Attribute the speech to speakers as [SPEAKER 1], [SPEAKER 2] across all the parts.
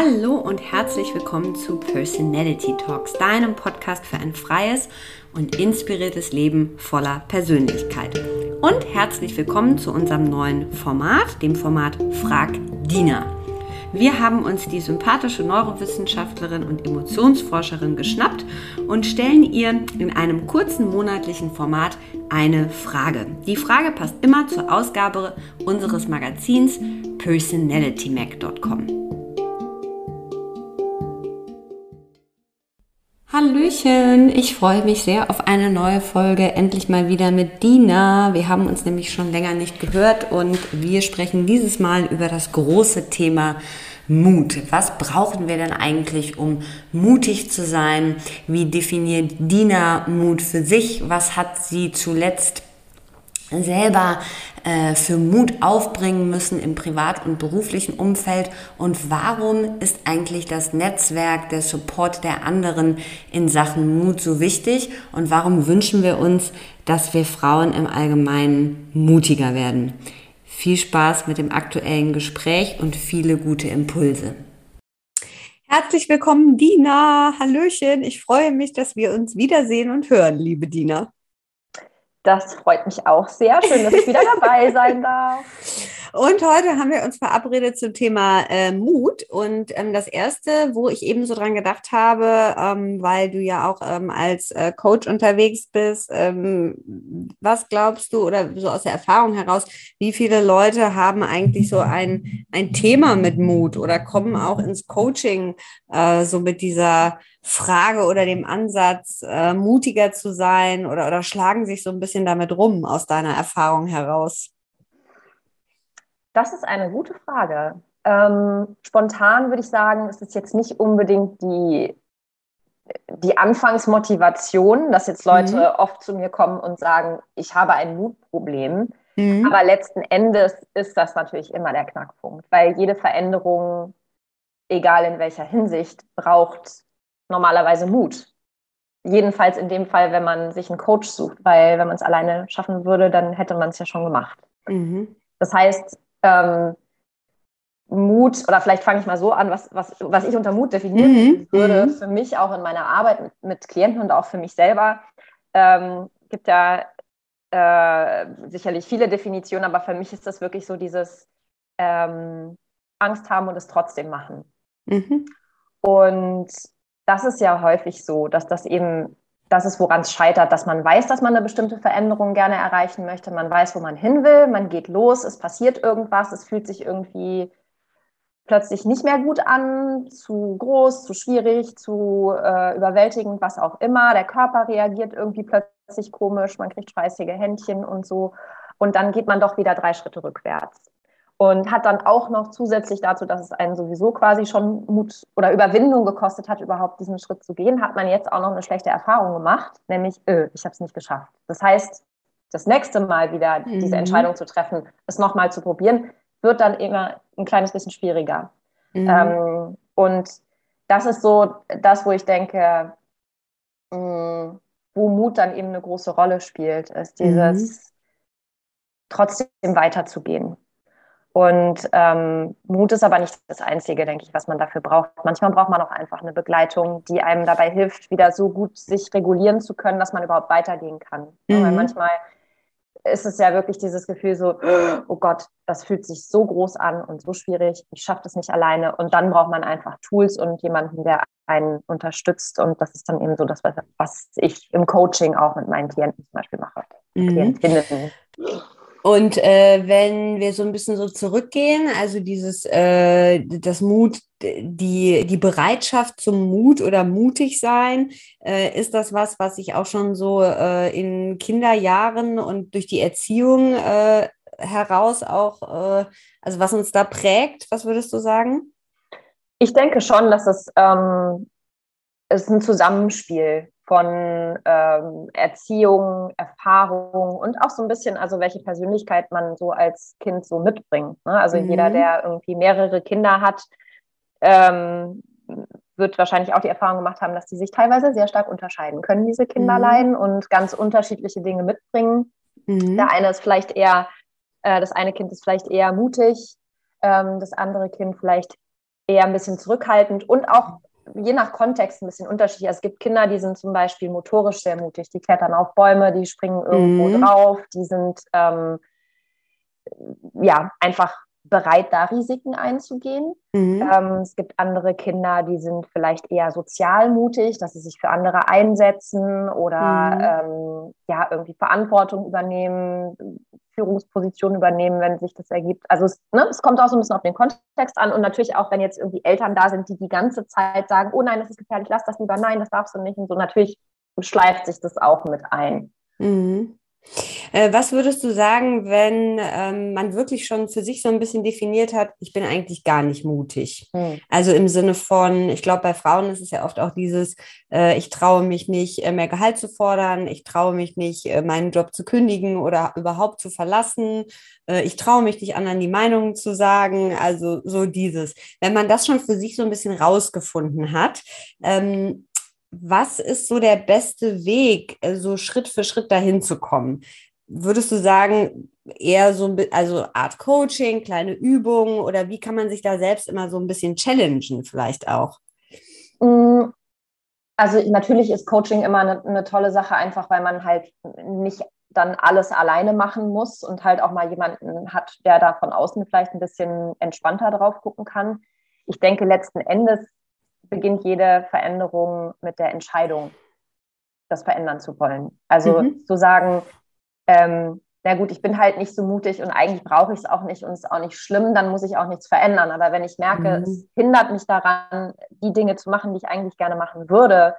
[SPEAKER 1] Hallo und herzlich willkommen zu Personality Talks, deinem Podcast für ein freies und inspiriertes Leben voller Persönlichkeit. Und herzlich willkommen zu unserem neuen Format, dem Format Frag Dina. Wir haben uns die sympathische Neurowissenschaftlerin und Emotionsforscherin geschnappt und stellen ihr in einem kurzen monatlichen Format eine Frage. Die Frage passt immer zur Ausgabe unseres Magazins personalitymac.com. Hallöchen, ich freue mich sehr auf eine neue Folge, endlich mal wieder mit Dina. Wir haben uns nämlich schon länger nicht gehört und wir sprechen dieses Mal über das große Thema Mut. Was brauchen wir denn eigentlich, um mutig zu sein? Wie definiert Dina Mut für sich? Was hat sie zuletzt selber äh, für Mut aufbringen müssen im privat- und beruflichen Umfeld und warum ist eigentlich das Netzwerk, der Support der anderen in Sachen Mut so wichtig und warum wünschen wir uns, dass wir Frauen im Allgemeinen mutiger werden. Viel Spaß mit dem aktuellen Gespräch und viele gute Impulse. Herzlich willkommen, Dina. Hallöchen. Ich freue mich, dass wir uns wiedersehen und hören, liebe Dina.
[SPEAKER 2] Das freut mich auch sehr. Schön, dass ich wieder dabei sein darf.
[SPEAKER 1] Und heute haben wir uns verabredet zum Thema äh, Mut. Und ähm, das erste, wo ich eben so dran gedacht habe, ähm, weil du ja auch ähm, als äh, Coach unterwegs bist, ähm, was glaubst du oder so aus der Erfahrung heraus, wie viele Leute haben eigentlich so ein, ein Thema mit Mut oder kommen auch ins Coaching äh, so mit dieser Frage oder dem Ansatz, äh, mutiger zu sein oder, oder schlagen sich so ein bisschen damit rum aus deiner Erfahrung heraus?
[SPEAKER 2] Das ist eine gute Frage. Ähm, spontan würde ich sagen, es ist jetzt nicht unbedingt die, die Anfangsmotivation, dass jetzt Leute mhm. oft zu mir kommen und sagen, ich habe ein Mutproblem. Mhm. Aber letzten Endes ist das natürlich immer der Knackpunkt, weil jede Veränderung, egal in welcher Hinsicht, braucht normalerweise Mut. Jedenfalls in dem Fall, wenn man sich einen Coach sucht, weil wenn man es alleine schaffen würde, dann hätte man es ja schon gemacht. Mhm. Das heißt, ähm, Mut, oder vielleicht fange ich mal so an, was, was, was ich unter Mut definieren mhm. würde, mhm. für mich auch in meiner Arbeit mit, mit Klienten und auch für mich selber, ähm, gibt ja äh, sicherlich viele Definitionen, aber für mich ist das wirklich so dieses ähm, Angst haben und es trotzdem machen. Mhm. Und das ist ja häufig so, dass das eben das ist, woran es scheitert, dass man weiß, dass man eine bestimmte Veränderung gerne erreichen möchte. Man weiß, wo man hin will. Man geht los, es passiert irgendwas, es fühlt sich irgendwie plötzlich nicht mehr gut an, zu groß, zu schwierig, zu äh, überwältigend, was auch immer. Der Körper reagiert irgendwie plötzlich komisch, man kriegt schweißige Händchen und so. Und dann geht man doch wieder drei Schritte rückwärts und hat dann auch noch zusätzlich dazu, dass es einen sowieso quasi schon Mut oder Überwindung gekostet hat, überhaupt diesen Schritt zu gehen, hat man jetzt auch noch eine schlechte Erfahrung gemacht, nämlich, öh, ich habe es nicht geschafft. Das heißt, das nächste Mal wieder mhm. diese Entscheidung zu treffen, es nochmal zu probieren, wird dann immer ein kleines bisschen schwieriger. Mhm. Ähm, und das ist so das, wo ich denke, mh, mm, wo Mut dann eben eine große Rolle spielt, ist dieses mhm. trotzdem weiterzugehen. Und ähm, Mut ist aber nicht das Einzige, denke ich, was man dafür braucht. Manchmal braucht man auch einfach eine Begleitung, die einem dabei hilft, wieder so gut sich regulieren zu können, dass man überhaupt weitergehen kann. Mhm. Weil manchmal ist es ja wirklich dieses Gefühl so, oh Gott, das fühlt sich so groß an und so schwierig, ich schaffe das nicht alleine. Und dann braucht man einfach Tools und jemanden, der einen unterstützt. Und das ist dann eben so das, was ich im Coaching auch mit meinen Klienten zum Beispiel mache. Mhm. Klientinnen.
[SPEAKER 1] Und äh, wenn wir so ein bisschen so zurückgehen, also dieses, äh, das Mut, die, die Bereitschaft zum Mut oder mutig sein, äh, ist das was, was ich auch schon so äh, in Kinderjahren und durch die Erziehung äh, heraus auch, äh, also was uns da prägt, was würdest du sagen?
[SPEAKER 2] Ich denke schon, dass es, ähm, es ist ein Zusammenspiel von ähm, Erziehung, Erfahrung und auch so ein bisschen, also welche Persönlichkeit man so als Kind so mitbringt. Ne? Also mhm. jeder, der irgendwie mehrere Kinder hat, ähm, wird wahrscheinlich auch die Erfahrung gemacht haben, dass die sich teilweise sehr stark unterscheiden können, diese Kinderlein, mhm. und ganz unterschiedliche Dinge mitbringen. Mhm. Der eine ist vielleicht eher, äh, das eine Kind ist vielleicht eher mutig, ähm, das andere Kind vielleicht eher ein bisschen zurückhaltend und auch je nach Kontext ein bisschen unterschiedlich. Es gibt Kinder, die sind zum Beispiel motorisch sehr mutig, die klettern auf Bäume, die springen irgendwo mhm. drauf, die sind ähm, ja einfach bereit, da Risiken einzugehen. Mhm. Ähm, es gibt andere Kinder, die sind vielleicht eher sozial mutig, dass sie sich für andere einsetzen oder mhm. ähm, ja irgendwie Verantwortung übernehmen, Führungspositionen übernehmen, wenn sich das ergibt. Also es, ne, es kommt auch so ein bisschen auf den Kontext an und natürlich auch, wenn jetzt irgendwie Eltern da sind, die die ganze Zeit sagen, oh nein, das ist gefährlich, lass das lieber, nein, das darfst du nicht und so. Natürlich schleift sich das auch mit ein.
[SPEAKER 1] Mhm. Äh, was würdest du sagen, wenn ähm, man wirklich schon für sich so ein bisschen definiert hat, ich bin eigentlich gar nicht mutig? Hm. Also im Sinne von, ich glaube, bei Frauen ist es ja oft auch dieses, äh, ich traue mich nicht, äh, mehr Gehalt zu fordern, ich traue mich nicht, äh, meinen Job zu kündigen oder überhaupt zu verlassen, äh, ich traue mich nicht, anderen die Meinungen zu sagen, also so dieses. Wenn man das schon für sich so ein bisschen rausgefunden hat, ähm, was ist so der beste Weg, äh, so Schritt für Schritt dahin zu kommen? Würdest du sagen, eher so also Art Coaching, kleine Übungen oder wie kann man sich da selbst immer so ein bisschen challengen, vielleicht auch?
[SPEAKER 2] Mm, also natürlich ist Coaching immer eine, eine tolle Sache, einfach weil man halt nicht dann alles alleine machen muss und halt auch mal jemanden hat, der da von außen vielleicht ein bisschen entspannter drauf gucken kann. Ich denke, letzten Endes beginnt jede Veränderung mit der Entscheidung, das verändern zu wollen. Also mhm. zu sagen, ähm, na gut, ich bin halt nicht so mutig und eigentlich brauche ich es auch nicht und es ist auch nicht schlimm, dann muss ich auch nichts verändern. Aber wenn ich merke, mhm. es hindert mich daran, die Dinge zu machen, die ich eigentlich gerne machen würde,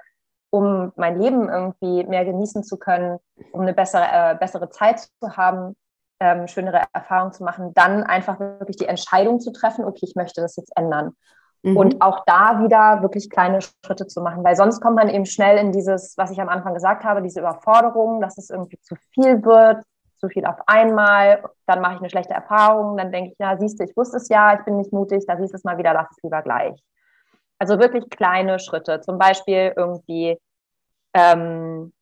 [SPEAKER 2] um mein Leben irgendwie mehr genießen zu können, um eine bessere, äh, bessere Zeit zu haben, ähm, schönere Erfahrungen zu machen, dann einfach wirklich die Entscheidung zu treffen, okay, ich möchte das jetzt ändern. Mhm. Und auch da wieder wirklich kleine Schritte zu machen, weil sonst kommt man eben schnell in dieses, was ich am Anfang gesagt habe, diese Überforderung, dass es irgendwie zu viel wird, zu viel auf einmal, dann mache ich eine schlechte Erfahrung, dann denke ich, ja, siehst du, ich wusste es ja, ich bin nicht mutig, da siehst du es mal wieder, lass es lieber gleich. Also wirklich kleine Schritte, zum Beispiel irgendwie ähm,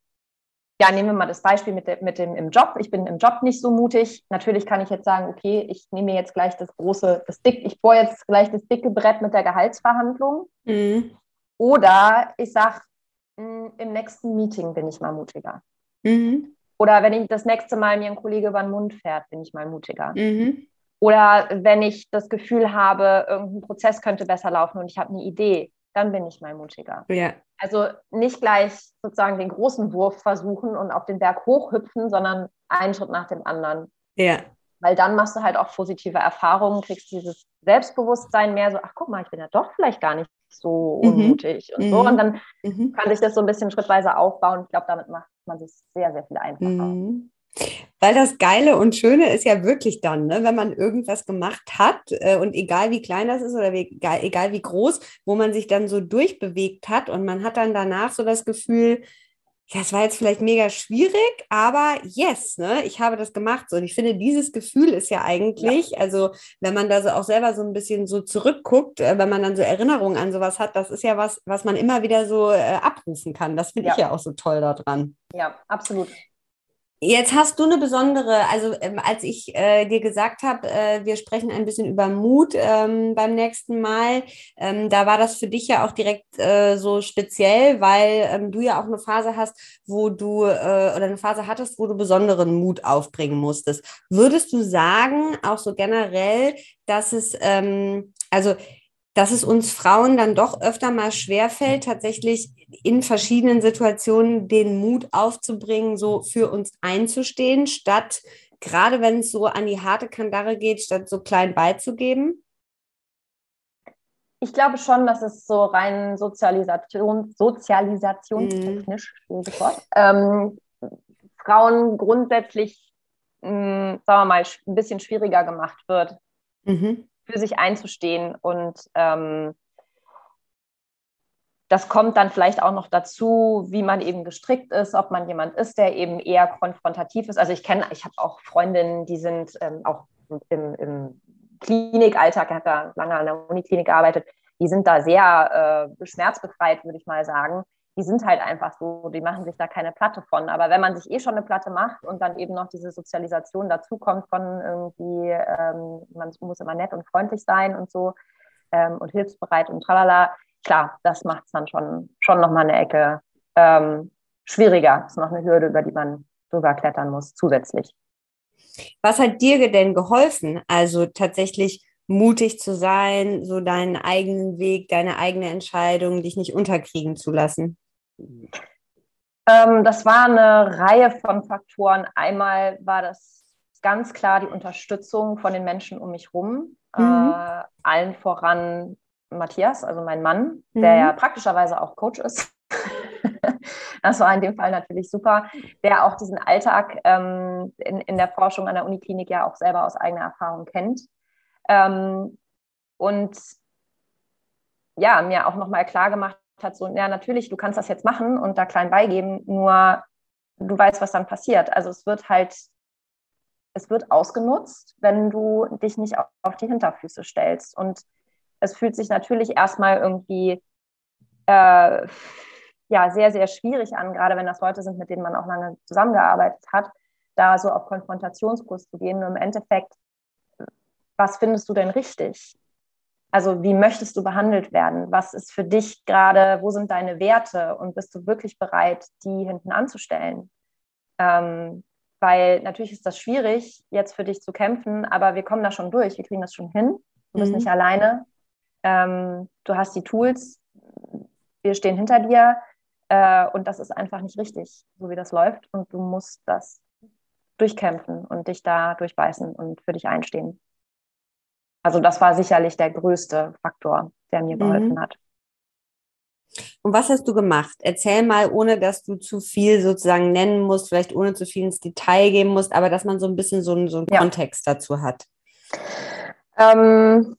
[SPEAKER 2] ja, nehmen wir mal das Beispiel mit, de, mit dem im Job. Ich bin im Job nicht so mutig. Natürlich kann ich jetzt sagen, okay, ich nehme jetzt gleich das große, das dick, ich bohre jetzt gleich das dicke Brett mit der Gehaltsverhandlung. Mhm. Oder ich sage, hm, im nächsten Meeting bin ich mal mutiger. Mhm. Oder wenn ich das nächste Mal mir ein Kollege über den Mund fährt, bin ich mal mutiger. Mhm. Oder wenn ich das Gefühl habe, irgendein Prozess könnte besser laufen und ich habe eine Idee, dann bin ich mal mutiger. Ja. Also nicht gleich sozusagen den großen Wurf versuchen und auf den Berg hochhüpfen, sondern einen Schritt nach dem anderen. Ja. Weil dann machst du halt auch positive Erfahrungen, kriegst dieses Selbstbewusstsein mehr so, ach guck mal, ich bin ja doch vielleicht gar nicht so mhm. unmutig mhm. und so. Und dann mhm. kann sich das so ein bisschen schrittweise aufbauen. Ich glaube, damit macht man sich sehr, sehr viel einfacher. Mhm.
[SPEAKER 1] Weil das Geile und Schöne ist ja wirklich dann, ne, wenn man irgendwas gemacht hat äh, und egal wie klein das ist oder wie, egal, egal wie groß, wo man sich dann so durchbewegt hat und man hat dann danach so das Gefühl, ja, es war jetzt vielleicht mega schwierig, aber yes, ne, ich habe das gemacht. So, und ich finde, dieses Gefühl ist ja eigentlich, ja. also wenn man da so auch selber so ein bisschen so zurückguckt, äh, wenn man dann so Erinnerungen an sowas hat, das ist ja was, was man immer wieder so äh, abrufen kann. Das finde ja. ich ja auch so toll daran.
[SPEAKER 2] Ja, absolut.
[SPEAKER 1] Jetzt hast du eine besondere, also ähm, als ich äh, dir gesagt habe, äh, wir sprechen ein bisschen über Mut ähm, beim nächsten Mal, ähm, da war das für dich ja auch direkt äh, so speziell, weil ähm, du ja auch eine Phase hast, wo du äh, oder eine Phase hattest, wo du besonderen Mut aufbringen musstest. Würdest du sagen, auch so generell, dass es, ähm, also dass es uns Frauen dann doch öfter mal schwerfällt, tatsächlich in verschiedenen Situationen den Mut aufzubringen, so für uns einzustehen, statt gerade wenn es so an die harte Kandare geht, statt so klein beizugeben?
[SPEAKER 2] Ich glaube schon, dass es so rein Sozialisation, sozialisationstechnisch, mhm. ähm, Frauen grundsätzlich, mh, hm, sagen wir mal, ein bisschen schwieriger gemacht wird. Mhm für sich einzustehen. Und ähm, das kommt dann vielleicht auch noch dazu, wie man eben gestrickt ist, ob man jemand ist, der eben eher konfrontativ ist. Also ich kenne, ich habe auch Freundinnen, die sind ähm, auch im, im Klinikalltag, ich habe ja lange an der Uniklinik gearbeitet, die sind da sehr äh, schmerzbefreit, würde ich mal sagen die sind halt einfach so, die machen sich da keine Platte von. Aber wenn man sich eh schon eine Platte macht und dann eben noch diese Sozialisation dazukommt von irgendwie, ähm, man muss immer nett und freundlich sein und so, ähm, und hilfsbereit und tralala. Klar, das macht es dann schon, schon nochmal eine Ecke ähm, schwieriger. Das ist noch eine Hürde, über die man drüber klettern muss, zusätzlich.
[SPEAKER 1] Was hat dir denn geholfen? Also tatsächlich mutig zu sein, so deinen eigenen Weg, deine eigene Entscheidung, dich nicht unterkriegen zu lassen?
[SPEAKER 2] Ähm, das war eine Reihe von Faktoren. Einmal war das ganz klar die Unterstützung von den Menschen um mich herum. Mhm. Äh, allen voran Matthias, also mein Mann, mhm. der ja praktischerweise auch Coach ist. das war in dem Fall natürlich super, der auch diesen Alltag ähm, in, in der Forschung an der Uniklinik ja auch selber aus eigener Erfahrung kennt. Ähm, und ja, mir auch nochmal klar gemacht hat, so, ja, natürlich, du kannst das jetzt machen und da klein beigeben, nur du weißt, was dann passiert. Also es wird halt, es wird ausgenutzt, wenn du dich nicht auf die Hinterfüße stellst. Und es fühlt sich natürlich erstmal irgendwie äh, ja, sehr, sehr schwierig an, gerade wenn das Leute sind, mit denen man auch lange zusammengearbeitet hat, da so auf Konfrontationskurs zu gehen. Und im Endeffekt, was findest du denn richtig? Also wie möchtest du behandelt werden? Was ist für dich gerade, wo sind deine Werte und bist du wirklich bereit, die hinten anzustellen? Ähm, weil natürlich ist das schwierig, jetzt für dich zu kämpfen, aber wir kommen da schon durch, wir kriegen das schon hin. Du bist mhm. nicht alleine. Ähm, du hast die Tools, wir stehen hinter dir äh, und das ist einfach nicht richtig, so wie das läuft und du musst das durchkämpfen und dich da durchbeißen und für dich einstehen. Also das war sicherlich der größte Faktor, der mir geholfen mhm. hat.
[SPEAKER 1] Und was hast du gemacht? Erzähl mal, ohne dass du zu viel sozusagen nennen musst, vielleicht ohne zu viel ins Detail gehen musst, aber dass man so ein bisschen so, einen, so einen ja. Kontext dazu hat.
[SPEAKER 2] Ähm,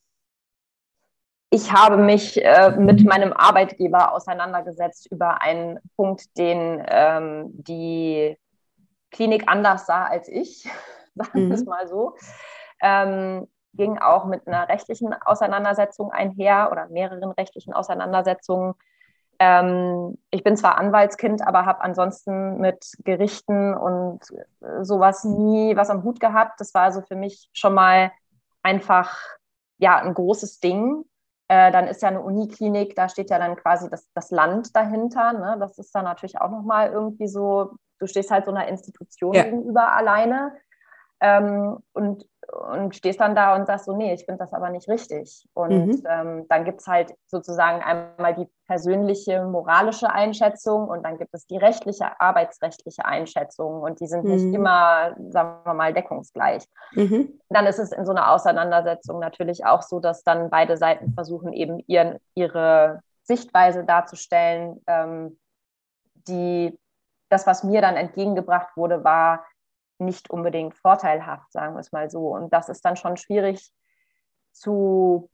[SPEAKER 2] ich habe mich äh, mit meinem Arbeitgeber auseinandergesetzt über einen Punkt, den ähm, die Klinik anders sah als ich, sagen wir es mhm. mal so. Ähm, ging auch mit einer rechtlichen Auseinandersetzung einher oder mehreren rechtlichen Auseinandersetzungen. Ähm, ich bin zwar Anwaltskind, aber habe ansonsten mit Gerichten und sowas nie was am Hut gehabt. Das war also für mich schon mal einfach ja ein großes Ding. Äh, dann ist ja eine Uniklinik, da steht ja dann quasi das, das Land dahinter. Ne? Das ist dann natürlich auch nochmal irgendwie so, du stehst halt so einer Institution ja. gegenüber alleine. Ähm, und und stehst dann da und sagst so, nee, ich finde das aber nicht richtig. Und mhm. ähm, dann gibt es halt sozusagen einmal die persönliche moralische Einschätzung und dann gibt es die rechtliche, arbeitsrechtliche Einschätzung und die sind mhm. nicht immer, sagen wir mal, deckungsgleich. Mhm. Dann ist es in so einer Auseinandersetzung natürlich auch so, dass dann beide Seiten versuchen, eben ihren, ihre Sichtweise darzustellen. Ähm, die, das, was mir dann entgegengebracht wurde, war, nicht unbedingt vorteilhaft, sagen wir es mal so. Und das ist dann schon schwierig zu,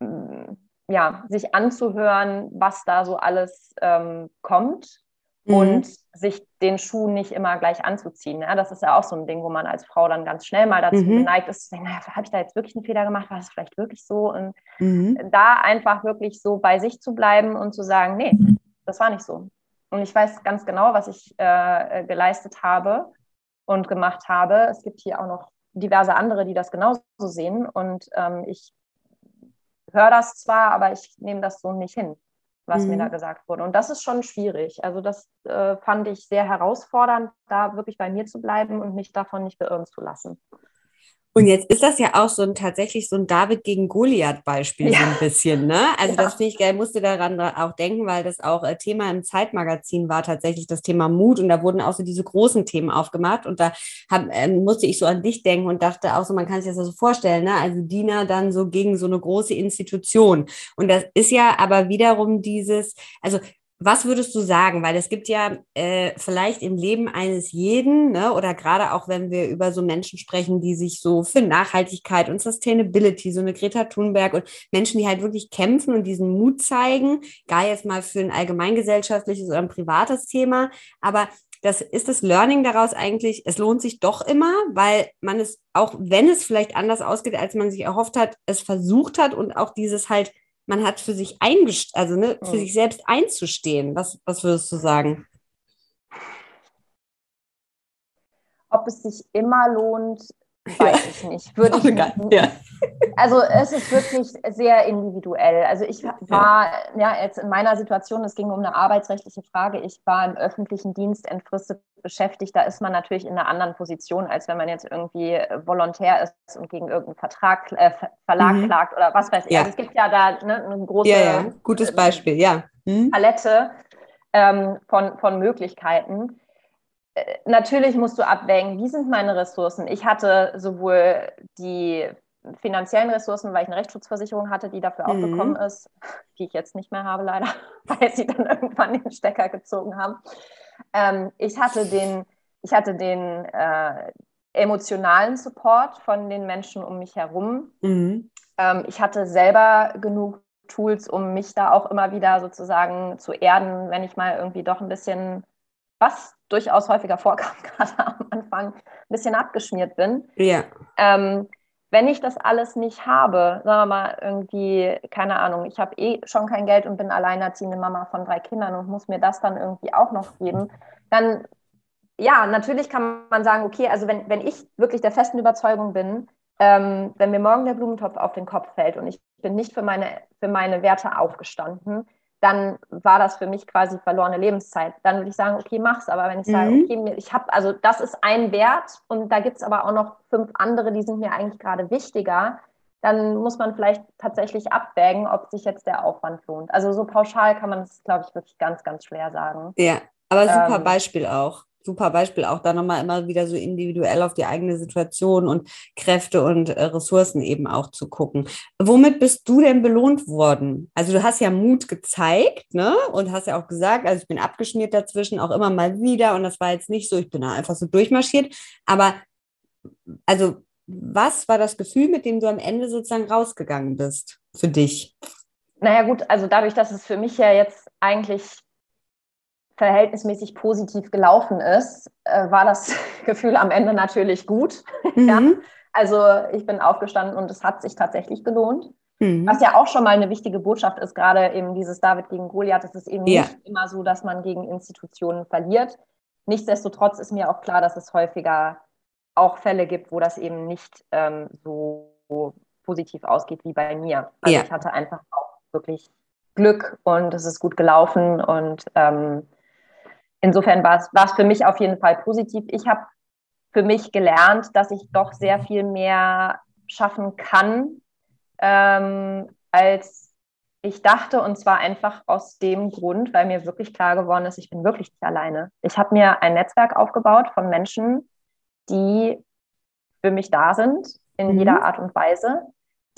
[SPEAKER 2] mm, ja, sich anzuhören, was da so alles ähm, kommt mhm. und sich den Schuh nicht immer gleich anzuziehen. Ja, das ist ja auch so ein Ding, wo man als Frau dann ganz schnell mal dazu mhm. geneigt ist, zu denken, naja, habe ich da jetzt wirklich einen Fehler gemacht? War das vielleicht wirklich so? Und mhm. da einfach wirklich so bei sich zu bleiben und zu sagen, nee, das war nicht so. Und ich weiß ganz genau, was ich äh, geleistet habe und gemacht habe. Es gibt hier auch noch diverse andere, die das genauso sehen. Und ähm, ich höre das zwar, aber ich nehme das so nicht hin, was mhm. mir da gesagt wurde. Und das ist schon schwierig. Also das äh, fand ich sehr herausfordernd, da wirklich bei mir zu bleiben und mich davon nicht beirren zu lassen.
[SPEAKER 1] Und jetzt ist das ja auch so ein tatsächlich so ein David gegen Goliath-Beispiel ja. so ein bisschen, ne? Also ja. das finde ich geil, musste daran auch denken, weil das auch äh, Thema im Zeitmagazin war, tatsächlich das Thema Mut und da wurden auch so diese großen Themen aufgemacht und da hab, ähm, musste ich so an dich denken und dachte auch so, man kann sich das so vorstellen, ne? Also Dina dann so gegen so eine große Institution. Und das ist ja aber wiederum dieses, also was würdest du sagen? Weil es gibt ja äh, vielleicht im Leben eines jeden, ne, oder gerade auch wenn wir über so Menschen sprechen, die sich so für Nachhaltigkeit und Sustainability, so eine Greta Thunberg und Menschen, die halt wirklich kämpfen und diesen Mut zeigen, gar jetzt mal für ein allgemeingesellschaftliches oder ein privates Thema, aber das ist das Learning daraus eigentlich, es lohnt sich doch immer, weil man es, auch wenn es vielleicht anders ausgeht, als man sich erhofft hat, es versucht hat und auch dieses halt man hat für sich eingest also ne, für mhm. sich selbst einzustehen. Was, was würdest du sagen?
[SPEAKER 2] Ob es sich immer lohnt, weiß ja. ich nicht. Würde ich nicht. Ja. Also es ist wirklich sehr individuell. Also ich war ja jetzt in meiner Situation, es ging um eine arbeitsrechtliche Frage, ich war im öffentlichen Dienst entfristet beschäftigt. Da ist man natürlich in einer anderen Position, als wenn man jetzt irgendwie Volontär ist und gegen irgendeinen Vertrag, äh, Verlag mhm. klagt oder was weiß ich. Ja. Also es gibt ja da ne, eine große
[SPEAKER 1] ja, ja. Gutes Beispiel, ja.
[SPEAKER 2] Mhm. Palette ähm, von, von Möglichkeiten äh, natürlich musst du abwägen, wie sind meine Ressourcen. Ich hatte sowohl die finanziellen Ressourcen, weil ich eine Rechtsschutzversicherung hatte, die dafür mhm. aufgekommen ist, die ich jetzt nicht mehr habe leider, weil sie dann irgendwann den Stecker gezogen haben. Ähm, ich hatte den, ich hatte den äh, emotionalen Support von den Menschen um mich herum. Mhm. Ähm, ich hatte selber genug Tools, um mich da auch immer wieder sozusagen zu erden, wenn ich mal irgendwie doch ein bisschen was durchaus häufiger vorkam, gerade am Anfang, ein bisschen abgeschmiert bin.
[SPEAKER 1] Ja.
[SPEAKER 2] Ähm, wenn ich das alles nicht habe, sagen wir mal irgendwie, keine Ahnung, ich habe eh schon kein Geld und bin alleinerziehende Mama von drei Kindern und muss mir das dann irgendwie auch noch geben, dann ja, natürlich kann man sagen, okay, also wenn, wenn ich wirklich der festen Überzeugung bin, ähm, wenn mir morgen der Blumentopf auf den Kopf fällt und ich bin nicht für meine, für meine Werte aufgestanden, dann war das für mich quasi verlorene Lebenszeit. Dann würde ich sagen, okay, mach's. Aber wenn ich sage, mhm. okay, ich habe, also das ist ein Wert und da gibt es aber auch noch fünf andere, die sind mir eigentlich gerade wichtiger, dann muss man vielleicht tatsächlich abwägen, ob sich jetzt der Aufwand lohnt. Also so pauschal kann man es, glaube ich, wirklich ganz, ganz schwer sagen.
[SPEAKER 1] Ja, aber super ähm, Beispiel auch super Beispiel, auch da nochmal immer wieder so individuell auf die eigene Situation und Kräfte und äh, Ressourcen eben auch zu gucken. Womit bist du denn belohnt worden? Also du hast ja Mut gezeigt, ne? Und hast ja auch gesagt, also ich bin abgeschmiert dazwischen, auch immer mal wieder. Und das war jetzt nicht so, ich bin da einfach so durchmarschiert. Aber also was war das Gefühl, mit dem du am Ende sozusagen rausgegangen bist für dich?
[SPEAKER 2] Naja gut, also dadurch, dass es für mich ja jetzt eigentlich verhältnismäßig positiv gelaufen ist, äh, war das Gefühl am Ende natürlich gut. Mhm. ja? Also ich bin aufgestanden und es hat sich tatsächlich gelohnt. Mhm. Was ja auch schon mal eine wichtige Botschaft ist, gerade eben dieses David gegen Goliath, es ist eben ja. nicht immer so, dass man gegen Institutionen verliert. Nichtsdestotrotz ist mir auch klar, dass es häufiger auch Fälle gibt, wo das eben nicht ähm, so positiv ausgeht wie bei mir. Also ja. ich hatte einfach auch wirklich Glück und es ist gut gelaufen und ähm, insofern war es, für mich auf jeden Fall positiv. Ich habe für mich gelernt, dass ich doch sehr viel mehr schaffen kann, ähm, als ich dachte. Und zwar einfach aus dem Grund, weil mir wirklich klar geworden ist, ich bin wirklich nicht alleine. Ich habe mir ein Netzwerk aufgebaut von Menschen, die für mich da sind, in mhm. jeder Art und Weise,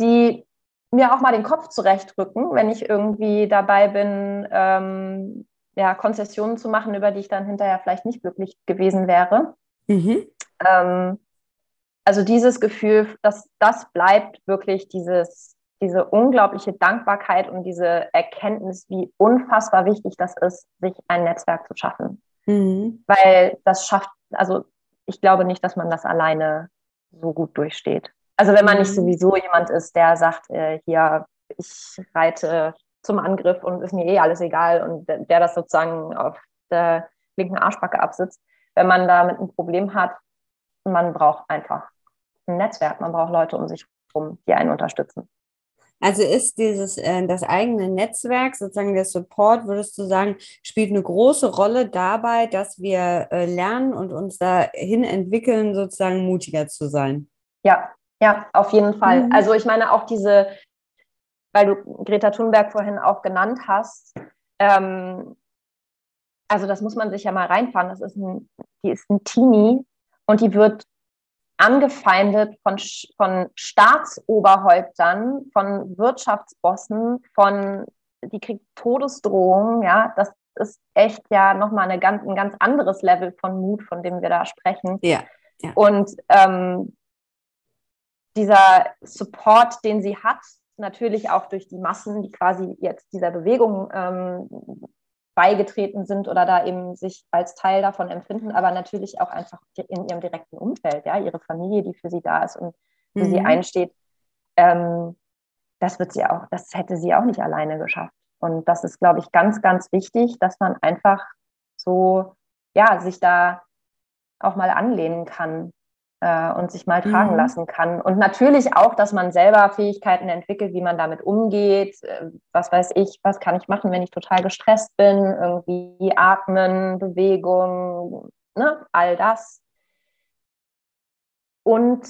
[SPEAKER 2] die mir auch mal den Kopf zurechtrücken, wenn ich irgendwie dabei bin, ähm, ja, Konzessionen zu machen, über die ich dann hinterher vielleicht nicht glücklich gewesen wäre. Mhm. Ähm, also dieses Gefühl, dass das bleibt wirklich dieses, diese unglaubliche Dankbarkeit und diese Erkenntnis, wie unfassbar wichtig das ist, sich ein Netzwerk zu schaffen. Mhm. Weil das schafft, also ich glaube nicht, dass man das alleine so gut durchsteht. Also wenn man nicht mhm. sowieso jemand ist, der sagt, äh, hier, ich reite zum Angriff und ist mir eh alles egal und der, der das sozusagen auf der linken Arschbacke absitzt. Wenn man damit ein Problem hat, man braucht einfach ein Netzwerk, man braucht Leute um sich herum, die einen unterstützen.
[SPEAKER 1] Also ist dieses äh, das eigene Netzwerk, sozusagen der Support, würdest du sagen, spielt eine große Rolle dabei, dass wir äh, lernen und uns dahin entwickeln, sozusagen mutiger zu sein?
[SPEAKER 2] Ja, ja, auf jeden Fall. Mhm. Also ich meine auch diese weil du Greta Thunberg vorhin auch genannt hast. Ähm, also das muss man sich ja mal reinfahren. Das ist ein, die ist ein Teenie und die wird angefeindet von, von Staatsoberhäuptern, von Wirtschaftsbossen, von, die kriegt Todesdrohungen, ja, das ist echt ja nochmal eine ganz, ein ganz anderes Level von Mut, von dem wir da sprechen.
[SPEAKER 1] Ja. ja.
[SPEAKER 2] Und ähm, dieser Support, den sie hat, natürlich auch durch die Massen, die quasi jetzt dieser Bewegung ähm, beigetreten sind oder da eben sich als Teil davon empfinden, aber natürlich auch einfach in ihrem direkten Umfeld, ja, ihre Familie, die für sie da ist und für mhm. sie einsteht. Ähm, das wird sie auch, das hätte sie auch nicht alleine geschafft. Und das ist, glaube ich, ganz, ganz wichtig, dass man einfach so, ja, sich da auch mal anlehnen kann. Äh, und sich mal tragen mhm. lassen kann. Und natürlich auch, dass man selber Fähigkeiten entwickelt, wie man damit umgeht. Äh, was weiß ich, was kann ich machen, wenn ich total gestresst bin? Irgendwie atmen, Bewegung, ne? all das. Und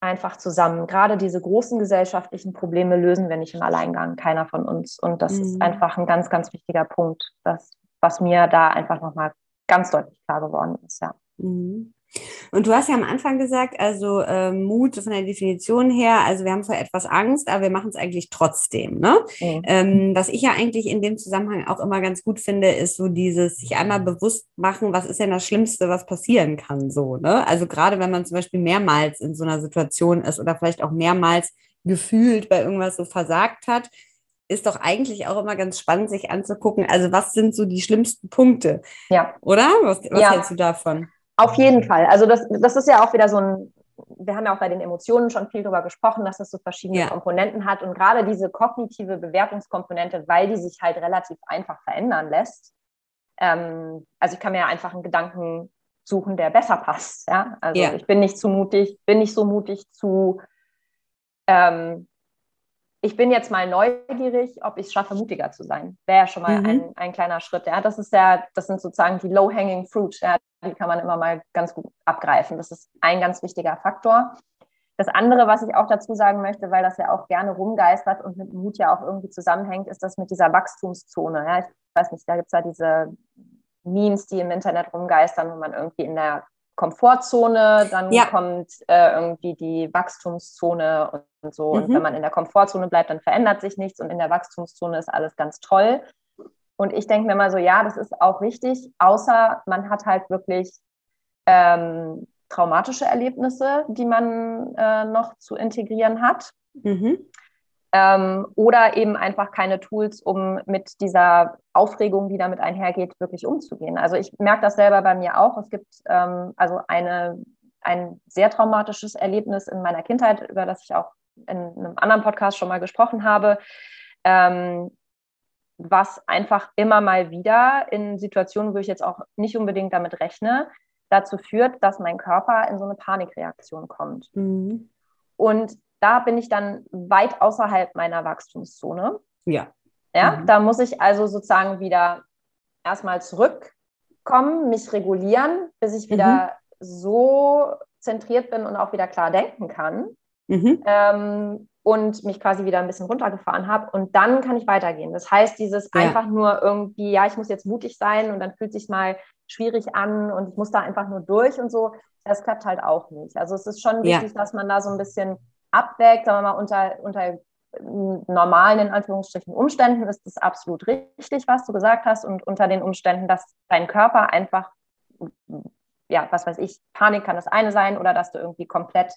[SPEAKER 2] einfach zusammen. Gerade diese großen gesellschaftlichen Probleme lösen wir nicht im Alleingang, keiner von uns. Und das mhm. ist einfach ein ganz, ganz wichtiger Punkt, das, was mir da einfach nochmal ganz deutlich klar geworden ist, ja.
[SPEAKER 1] Mhm. Und du hast ja am Anfang gesagt, also äh, Mut von der Definition her, also wir haben vor etwas Angst, aber wir machen es eigentlich trotzdem. Ne? Mhm. Ähm, was ich ja eigentlich in dem Zusammenhang auch immer ganz gut finde, ist so dieses sich einmal bewusst machen, was ist denn das Schlimmste, was passieren kann. So, ne? Also gerade wenn man zum Beispiel mehrmals in so einer Situation ist oder vielleicht auch mehrmals gefühlt bei irgendwas so versagt hat, ist doch eigentlich auch immer ganz spannend, sich anzugucken. Also was sind so die schlimmsten Punkte? Ja. Oder? Was, was ja. hältst du davon?
[SPEAKER 2] Auf jeden Fall. Also das, das ist ja auch wieder so ein, wir haben ja auch bei den Emotionen schon viel darüber gesprochen, dass es so verschiedene ja. Komponenten hat. Und gerade diese kognitive Bewertungskomponente, weil die sich halt relativ einfach verändern lässt. Ähm, also ich kann mir ja einfach einen Gedanken suchen, der besser passt. Ja? Also ja. ich bin nicht zu mutig, bin nicht so mutig zu ähm, ich bin jetzt mal neugierig, ob ich es schaffe, mutiger zu sein. Wäre ja schon mal mhm. ein, ein kleiner Schritt. Ja, das ist ja, das sind sozusagen die low-hanging fruit. Ja, die kann man immer mal ganz gut abgreifen. Das ist ein ganz wichtiger Faktor. Das andere, was ich auch dazu sagen möchte, weil das ja auch gerne rumgeistert und mit Mut ja auch irgendwie zusammenhängt, ist das mit dieser Wachstumszone. Ja, ich weiß nicht, da gibt es ja diese Memes, die im Internet rumgeistern, wo man irgendwie in der Komfortzone, dann ja. kommt äh, irgendwie die Wachstumszone und, und so. Mhm. Und wenn man in der Komfortzone bleibt, dann verändert sich nichts und in der Wachstumszone ist alles ganz toll. Und ich denke mir mal so, ja, das ist auch richtig, außer man hat halt wirklich ähm, traumatische Erlebnisse, die man äh, noch zu integrieren hat. Mhm. Ähm, oder eben einfach keine Tools, um mit dieser Aufregung, die damit einhergeht, wirklich umzugehen. Also ich merke das selber bei mir auch. Es gibt ähm, also eine, ein sehr traumatisches Erlebnis in meiner Kindheit, über das ich auch in einem anderen Podcast schon mal gesprochen habe, ähm, was einfach immer mal wieder in Situationen, wo ich jetzt auch nicht unbedingt damit rechne, dazu führt, dass mein Körper in so eine Panikreaktion kommt. Mhm. Und da bin ich dann weit außerhalb meiner Wachstumszone. Ja. Ja, mhm. da muss ich also sozusagen wieder erstmal zurückkommen, mich regulieren, bis ich wieder mhm. so zentriert bin und auch wieder klar denken kann. Mhm. Ähm, und mich quasi wieder ein bisschen runtergefahren habe. Und dann kann ich weitergehen. Das heißt, dieses ja. einfach nur irgendwie, ja, ich muss jetzt mutig sein und dann fühlt sich mal schwierig an und ich muss da einfach nur durch und so, das klappt halt auch nicht. Also es ist schon wichtig, ja. dass man da so ein bisschen abwägt, sagen wir mal, unter, unter normalen, in Anführungsstrichen, Umständen ist es absolut richtig, was du gesagt hast. Und unter den Umständen, dass dein Körper einfach, ja, was weiß ich, Panik kann das eine sein oder dass du irgendwie komplett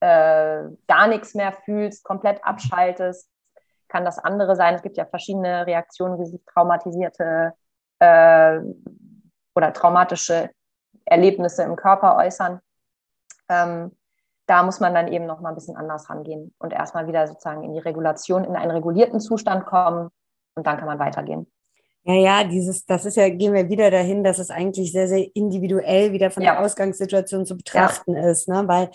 [SPEAKER 2] äh, gar nichts mehr fühlst, komplett abschaltest, kann das andere sein. Es gibt ja verschiedene Reaktionen, wie sich traumatisierte äh, oder traumatische Erlebnisse im Körper äußern. Ähm, da muss man dann eben noch mal ein bisschen anders rangehen und erstmal wieder sozusagen in die Regulation, in einen regulierten Zustand kommen und dann kann man weitergehen.
[SPEAKER 1] Ja, ja, dieses, das ist ja, gehen wir wieder dahin, dass es eigentlich sehr, sehr individuell wieder von ja. der Ausgangssituation zu betrachten ja. ist, ne? Weil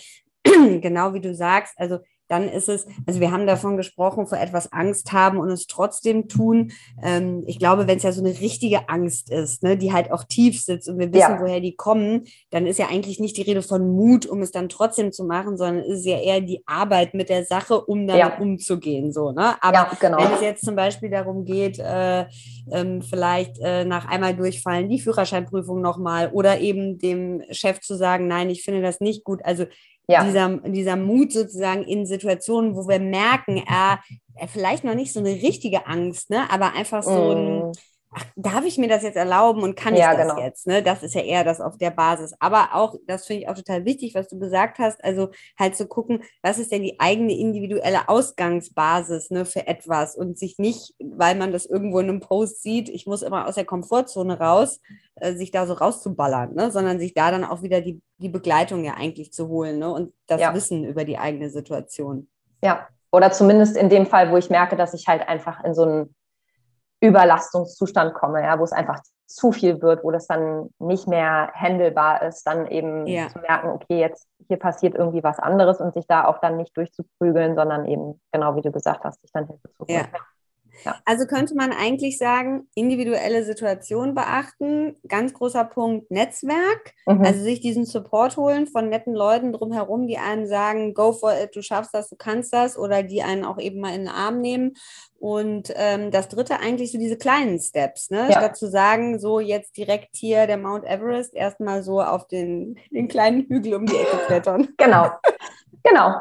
[SPEAKER 1] genau wie du sagst, also dann ist es, also wir haben davon gesprochen, vor etwas Angst haben und es trotzdem tun. Ähm, ich glaube, wenn es ja so eine richtige Angst ist, ne, die halt auch tief sitzt und wir wissen, ja. woher die kommen, dann ist ja eigentlich nicht die Rede von Mut, um es dann trotzdem zu machen, sondern ist ja eher die Arbeit mit der Sache, um damit ja. umzugehen. So, ne? Aber ja, genau. wenn es jetzt zum Beispiel darum geht, äh, ähm, vielleicht äh, nach einmal durchfallen, die Führerscheinprüfung nochmal oder eben dem Chef zu sagen, nein, ich finde das nicht gut. Also ja. dieser, dieser Mut sozusagen in Situationen, wo wir merken, er, er vielleicht noch nicht so eine richtige Angst, ne, aber einfach so mm. ein, ach, darf ich mir das jetzt erlauben und kann ja, ich das genau. jetzt? Ne? Das ist ja eher das auf der Basis. Aber auch, das finde ich auch total wichtig, was du gesagt hast, also halt zu gucken, was ist denn die eigene individuelle Ausgangsbasis ne, für etwas und sich nicht, weil man das irgendwo in einem Post sieht, ich muss immer aus der Komfortzone raus, äh, sich da so rauszuballern, ne? sondern sich da dann auch wieder die, die Begleitung ja eigentlich zu holen ne? und das ja. Wissen über die eigene Situation.
[SPEAKER 2] Ja, oder zumindest in dem Fall, wo ich merke, dass ich halt einfach in so einen Überlastungszustand komme, ja, wo es einfach zu viel wird, wo das dann nicht mehr handelbar ist, dann eben ja. zu merken, okay, jetzt hier passiert irgendwie was anderes und sich da auch dann nicht durchzuprügeln, sondern eben, genau wie du gesagt hast, sich dann Hilfe zu holen. Ja.
[SPEAKER 1] Ja. Also könnte man eigentlich sagen, individuelle Situation beachten, ganz großer Punkt Netzwerk, mhm. also sich diesen Support holen von netten Leuten drumherum, die einen sagen, go for it, du schaffst das, du kannst das, oder die einen auch eben mal in den Arm nehmen. Und ähm, das dritte eigentlich so diese kleinen Steps, ne? Ja. Statt zu sagen, so jetzt direkt hier der Mount Everest, erstmal so auf den, den kleinen Hügel um die Ecke klettern.
[SPEAKER 2] Genau, genau.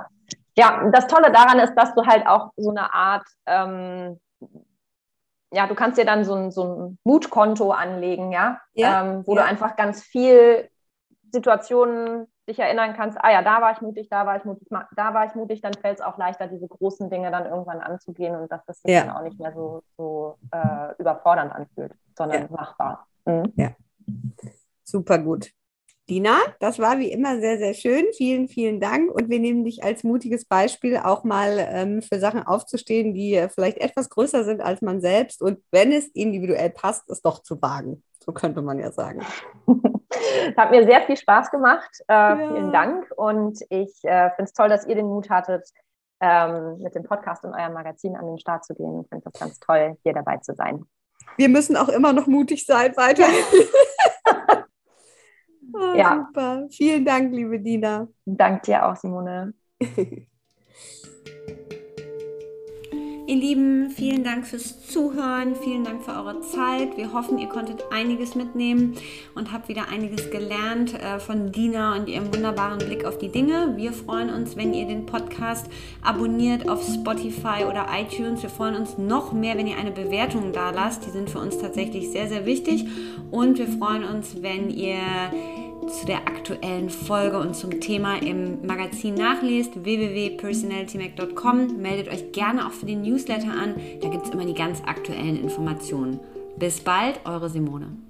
[SPEAKER 2] Ja, das Tolle daran ist, dass du halt auch so eine Art ähm, ja, du kannst dir dann so ein, so ein Mutkonto anlegen, ja, ja. Ähm, wo ja. du einfach ganz viel Situationen dich erinnern kannst, ah ja, da war ich mutig, da war ich mutig, da war ich mutig, dann fällt es auch leichter, diese großen Dinge dann irgendwann anzugehen und dass das sich ja. dann auch nicht mehr so, so äh, überfordernd anfühlt, sondern machbar. Mhm.
[SPEAKER 1] Ja, super gut. Dina, das war wie immer sehr, sehr schön. Vielen, vielen Dank. Und wir nehmen dich als mutiges Beispiel auch mal ähm, für Sachen aufzustehen, die äh, vielleicht etwas größer sind als man selbst. Und wenn es individuell passt, es doch zu wagen. So könnte man ja sagen.
[SPEAKER 2] Hat mir sehr viel Spaß gemacht. Äh, ja. Vielen Dank. Und ich äh, finde es toll, dass ihr den Mut hattet, ähm, mit dem Podcast und eurem Magazin an den Start zu gehen. Ich finde das ganz toll, hier dabei zu sein.
[SPEAKER 1] Wir müssen auch immer noch mutig sein, weiter. Ja. Super. Vielen Dank, liebe Dina.
[SPEAKER 2] Dank dir auch, Simone.
[SPEAKER 1] Ihr Lieben, vielen Dank fürs Zuhören, vielen Dank für eure Zeit. Wir hoffen, ihr konntet einiges mitnehmen und habt wieder einiges gelernt äh, von Dina und ihrem wunderbaren Blick auf die Dinge. Wir freuen uns, wenn ihr den Podcast abonniert auf Spotify oder iTunes. Wir freuen uns noch mehr, wenn ihr eine Bewertung da lasst. Die sind für uns tatsächlich sehr, sehr wichtig. Und wir freuen uns, wenn ihr zu der aktuellen Folge und zum Thema im Magazin nachlest, www.personalitymac.com. Meldet euch gerne auch für den Newsletter an, da gibt es immer die ganz aktuellen Informationen. Bis bald, eure Simone.